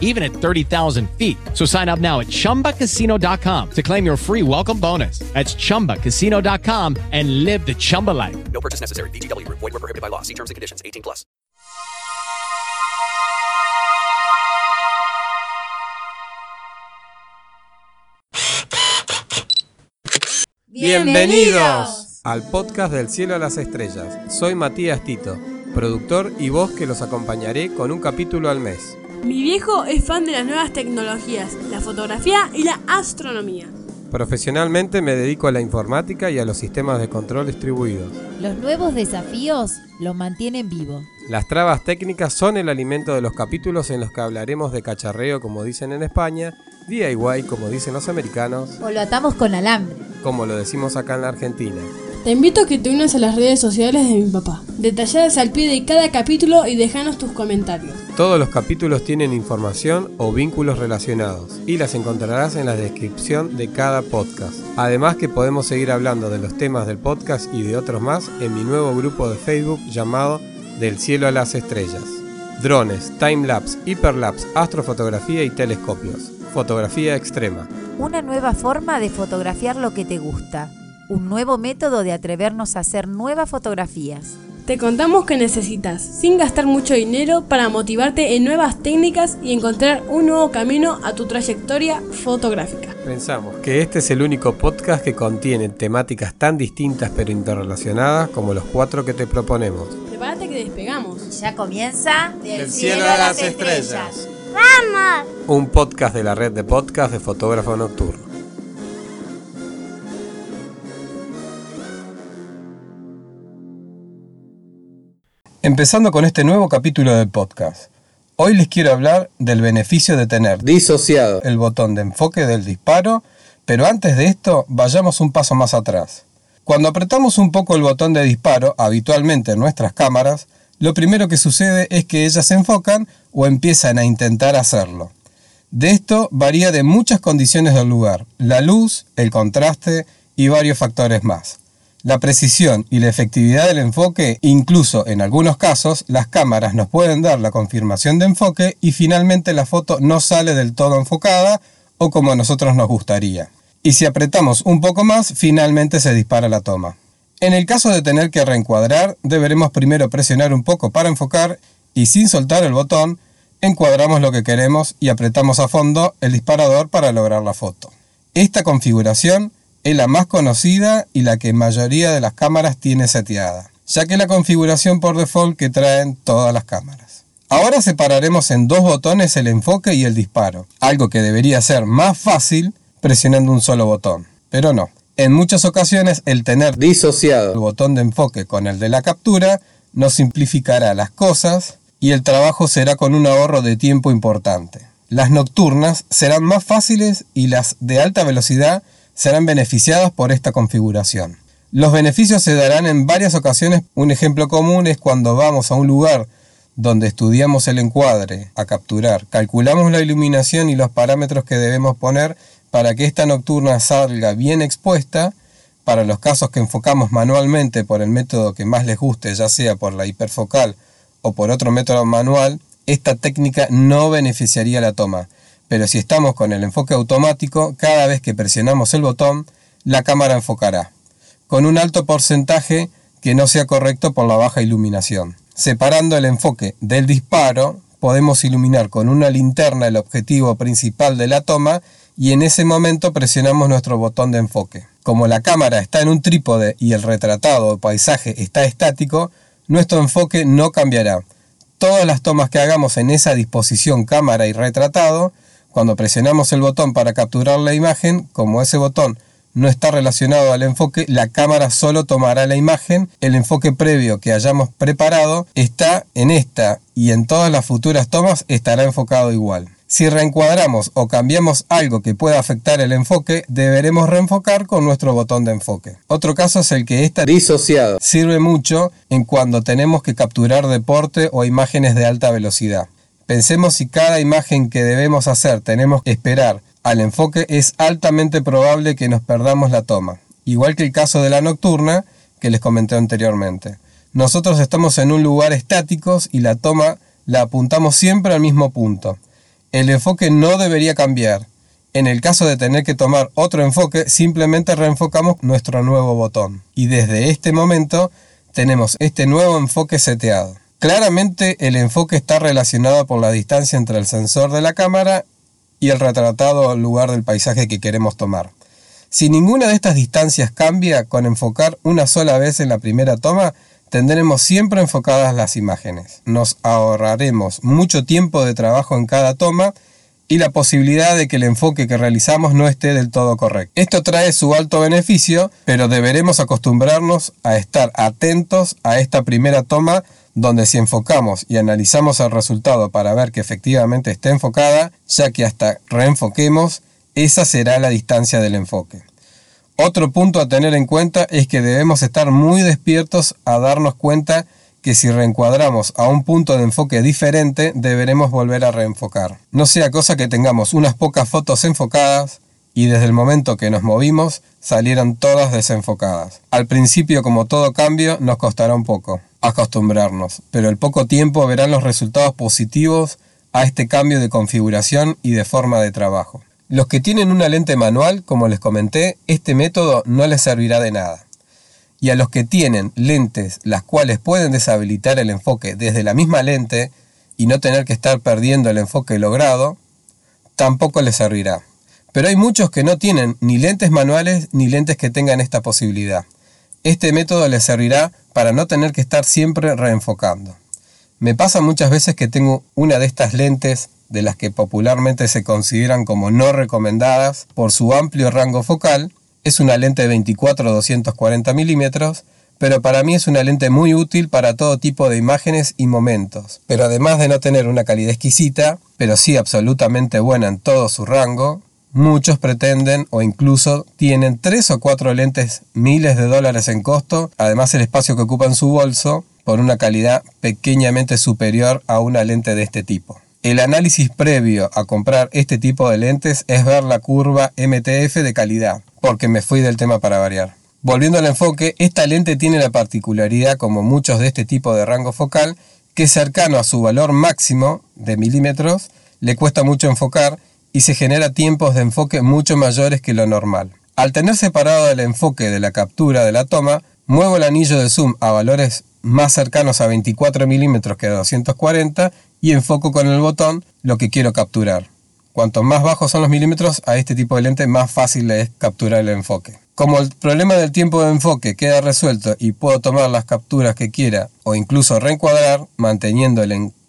even at 30,000 feet. So sign up now at chumbacasino.com to claim your free welcome bonus. That's chumbacasino.com and live the Chumba life. No purchase necessary. VGW Group. Void were prohibited by law. See terms and conditions. 18 plus. Bienvenidos al podcast del cielo a las estrellas. Soy Matías Tito, productor y voz que los acompañaré con un capítulo al mes. Mi viejo es fan de las nuevas tecnologías, la fotografía y la astronomía. Profesionalmente me dedico a la informática y a los sistemas de control distribuidos. Los nuevos desafíos lo mantienen vivo. Las trabas técnicas son el alimento de los capítulos en los que hablaremos de cacharreo como dicen en España, DIY como dicen los americanos, O lo atamos con alambre. como lo decimos acá en la Argentina. Te invito a que te unas a las redes sociales de mi papá, detalladas al pie de cada capítulo y dejanos tus comentarios. Todos los capítulos tienen información o vínculos relacionados y las encontrarás en la descripción de cada podcast. Además que podemos seguir hablando de los temas del podcast y de otros más en mi nuevo grupo de Facebook llamado Del cielo a las estrellas. Drones, timelapse, hiperlapse, astrofotografía y telescopios. Fotografía extrema. Una nueva forma de fotografiar lo que te gusta. Un nuevo método de atrevernos a hacer nuevas fotografías. Te contamos que necesitas, sin gastar mucho dinero, para motivarte en nuevas técnicas y encontrar un nuevo camino a tu trayectoria fotográfica. Pensamos que este es el único podcast que contiene temáticas tan distintas pero interrelacionadas como los cuatro que te proponemos. Prepárate que despegamos. Ya comienza Del cielo a las estrellas. Un podcast de la red de podcast de fotógrafo nocturno. Empezando con este nuevo capítulo del podcast. Hoy les quiero hablar del beneficio de tener disociado el botón de enfoque del disparo, pero antes de esto vayamos un paso más atrás. Cuando apretamos un poco el botón de disparo, habitualmente en nuestras cámaras, lo primero que sucede es que ellas se enfocan o empiezan a intentar hacerlo. De esto varía de muchas condiciones del lugar, la luz, el contraste y varios factores más. La precisión y la efectividad del enfoque, incluso en algunos casos, las cámaras nos pueden dar la confirmación de enfoque y finalmente la foto no sale del todo enfocada o como a nosotros nos gustaría. Y si apretamos un poco más, finalmente se dispara la toma. En el caso de tener que reencuadrar, deberemos primero presionar un poco para enfocar y sin soltar el botón, encuadramos lo que queremos y apretamos a fondo el disparador para lograr la foto. Esta configuración es la más conocida y la que mayoría de las cámaras tiene seteada, ya que es la configuración por default que traen todas las cámaras. Ahora separaremos en dos botones el enfoque y el disparo, algo que debería ser más fácil presionando un solo botón, pero no. En muchas ocasiones el tener disociado el botón de enfoque con el de la captura nos simplificará las cosas y el trabajo será con un ahorro de tiempo importante. Las nocturnas serán más fáciles y las de alta velocidad serán beneficiadas por esta configuración. Los beneficios se darán en varias ocasiones. Un ejemplo común es cuando vamos a un lugar donde estudiamos el encuadre a capturar, calculamos la iluminación y los parámetros que debemos poner para que esta nocturna salga bien expuesta. Para los casos que enfocamos manualmente por el método que más les guste, ya sea por la hiperfocal o por otro método manual, esta técnica no beneficiaría la toma. Pero si estamos con el enfoque automático, cada vez que presionamos el botón, la cámara enfocará, con un alto porcentaje que no sea correcto por la baja iluminación. Separando el enfoque del disparo, podemos iluminar con una linterna el objetivo principal de la toma y en ese momento presionamos nuestro botón de enfoque. Como la cámara está en un trípode y el retratado o paisaje está estático, nuestro enfoque no cambiará. Todas las tomas que hagamos en esa disposición cámara y retratado, cuando presionamos el botón para capturar la imagen, como ese botón no está relacionado al enfoque, la cámara solo tomará la imagen, el enfoque previo que hayamos preparado está en esta y en todas las futuras tomas estará enfocado igual. Si reencuadramos o cambiamos algo que pueda afectar el enfoque, deberemos reenfocar con nuestro botón de enfoque. Otro caso es el que esta disociado sirve mucho en cuando tenemos que capturar deporte o imágenes de alta velocidad. Pensemos si cada imagen que debemos hacer tenemos que esperar al enfoque, es altamente probable que nos perdamos la toma, igual que el caso de la nocturna que les comenté anteriormente. Nosotros estamos en un lugar estático y la toma la apuntamos siempre al mismo punto. El enfoque no debería cambiar. En el caso de tener que tomar otro enfoque, simplemente reenfocamos nuestro nuevo botón. Y desde este momento tenemos este nuevo enfoque seteado. Claramente el enfoque está relacionado por la distancia entre el sensor de la cámara y el retratado lugar del paisaje que queremos tomar. Si ninguna de estas distancias cambia, con enfocar una sola vez en la primera toma, tendremos siempre enfocadas las imágenes. Nos ahorraremos mucho tiempo de trabajo en cada toma y la posibilidad de que el enfoque que realizamos no esté del todo correcto. Esto trae su alto beneficio, pero deberemos acostumbrarnos a estar atentos a esta primera toma donde si enfocamos y analizamos el resultado para ver que efectivamente esté enfocada, ya que hasta reenfoquemos, esa será la distancia del enfoque. Otro punto a tener en cuenta es que debemos estar muy despiertos a darnos cuenta que si reencuadramos a un punto de enfoque diferente, deberemos volver a reenfocar. No sea cosa que tengamos unas pocas fotos enfocadas y desde el momento que nos movimos salieron todas desenfocadas. Al principio, como todo cambio, nos costará un poco acostumbrarnos, pero el poco tiempo verán los resultados positivos a este cambio de configuración y de forma de trabajo. Los que tienen una lente manual, como les comenté, este método no les servirá de nada. Y a los que tienen lentes las cuales pueden deshabilitar el enfoque desde la misma lente y no tener que estar perdiendo el enfoque logrado, tampoco les servirá. Pero hay muchos que no tienen ni lentes manuales ni lentes que tengan esta posibilidad. Este método les servirá para no tener que estar siempre reenfocando. Me pasa muchas veces que tengo una de estas lentes de las que popularmente se consideran como no recomendadas por su amplio rango focal. Es una lente de 24-240 milímetros, pero para mí es una lente muy útil para todo tipo de imágenes y momentos. Pero además de no tener una calidad exquisita, pero sí absolutamente buena en todo su rango, Muchos pretenden o incluso tienen tres o cuatro lentes miles de dólares en costo, además el espacio que ocupa en su bolso, por una calidad pequeñamente superior a una lente de este tipo. El análisis previo a comprar este tipo de lentes es ver la curva MTF de calidad, porque me fui del tema para variar. Volviendo al enfoque, esta lente tiene la particularidad, como muchos de este tipo de rango focal, que cercano a su valor máximo de milímetros, le cuesta mucho enfocar y se genera tiempos de enfoque mucho mayores que lo normal. Al tener separado el enfoque de la captura de la toma, muevo el anillo de zoom a valores más cercanos a 24 milímetros que a 240 y enfoco con el botón lo que quiero capturar. Cuanto más bajos son los milímetros, a este tipo de lente más fácil es capturar el enfoque. Como el problema del tiempo de enfoque queda resuelto y puedo tomar las capturas que quiera o incluso reencuadrar, manteniendo el enfoque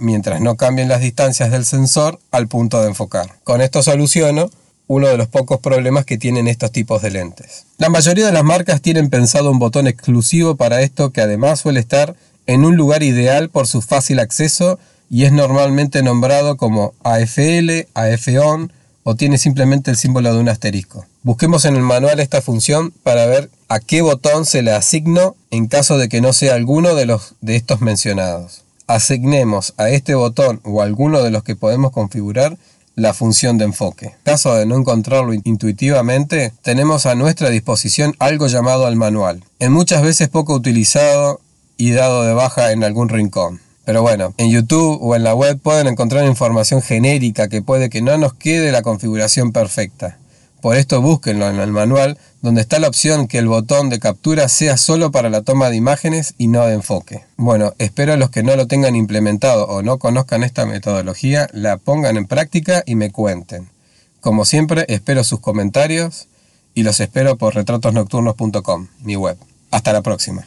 mientras no cambien las distancias del sensor al punto de enfocar. Con esto soluciono uno de los pocos problemas que tienen estos tipos de lentes. La mayoría de las marcas tienen pensado un botón exclusivo para esto que además suele estar en un lugar ideal por su fácil acceso y es normalmente nombrado como AFL, AF-ON o tiene simplemente el símbolo de un asterisco. Busquemos en el manual esta función para ver a qué botón se le asigno en caso de que no sea alguno de los de estos mencionados asignemos a este botón o a alguno de los que podemos configurar la función de enfoque. En caso de no encontrarlo intuitivamente, tenemos a nuestra disposición algo llamado el manual, en muchas veces poco utilizado y dado de baja en algún rincón. Pero bueno, en YouTube o en la web pueden encontrar información genérica que puede que no nos quede la configuración perfecta. Por esto búsquenlo en el manual donde está la opción que el botón de captura sea solo para la toma de imágenes y no de enfoque. Bueno, espero a los que no lo tengan implementado o no conozcan esta metodología la pongan en práctica y me cuenten. Como siempre, espero sus comentarios y los espero por retratosnocturnos.com, mi web. Hasta la próxima.